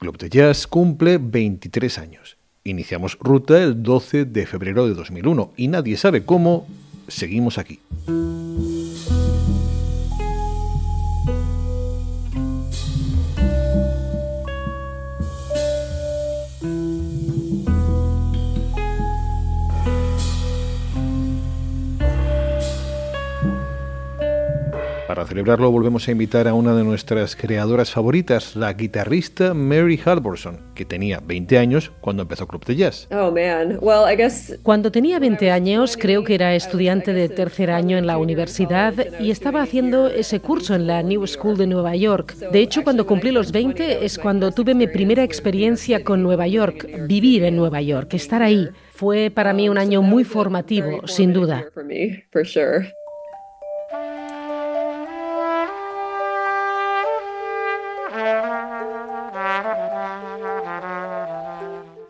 Club de Jazz cumple 23 años. Iniciamos ruta el 12 de febrero de 2001 y nadie sabe cómo seguimos aquí. Para celebrarlo volvemos a invitar a una de nuestras creadoras favoritas, la guitarrista Mary Halvorson, que tenía 20 años cuando empezó Club de Jazz. Oh, cuando tenía 20 años creo que era estudiante de tercer año en la universidad y estaba haciendo ese curso en la New School de Nueva York. De hecho, cuando cumplí los 20 es cuando tuve mi primera experiencia con Nueva York, vivir en Nueva York, estar ahí. Fue para mí un año muy formativo, sin duda.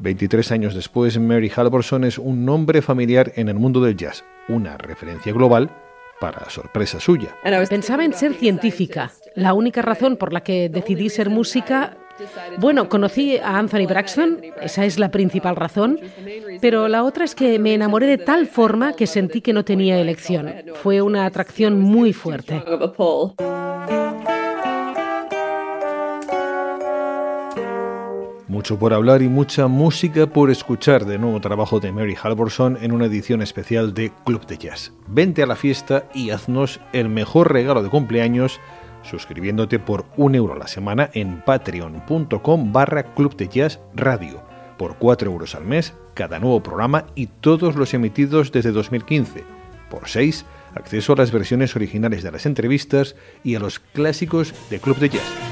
23 años después, Mary Halvorson es un nombre familiar en el mundo del jazz, una referencia global para sorpresa suya. Pensaba en ser científica. La única razón por la que decidí ser música bueno, conocí a Anthony Braxton, esa es la principal razón, pero la otra es que me enamoré de tal forma que sentí que no tenía elección. Fue una atracción muy fuerte. Mucho por hablar y mucha música por escuchar de nuevo trabajo de Mary Halvorson en una edición especial de Club de Jazz. Vente a la fiesta y haznos el mejor regalo de cumpleaños suscribiéndote por un euro la semana en patreon.com barra Club de Jazz Radio. Por 4 euros al mes, cada nuevo programa y todos los emitidos desde 2015. Por 6, acceso a las versiones originales de las entrevistas y a los clásicos de Club de Jazz.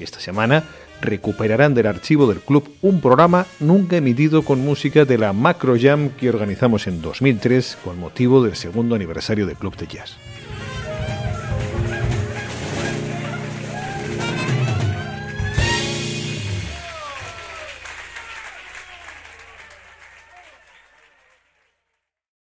Esta semana recuperarán del archivo del club un programa nunca emitido con música de la Macro Jam que organizamos en 2003 con motivo del segundo aniversario del Club de Jazz.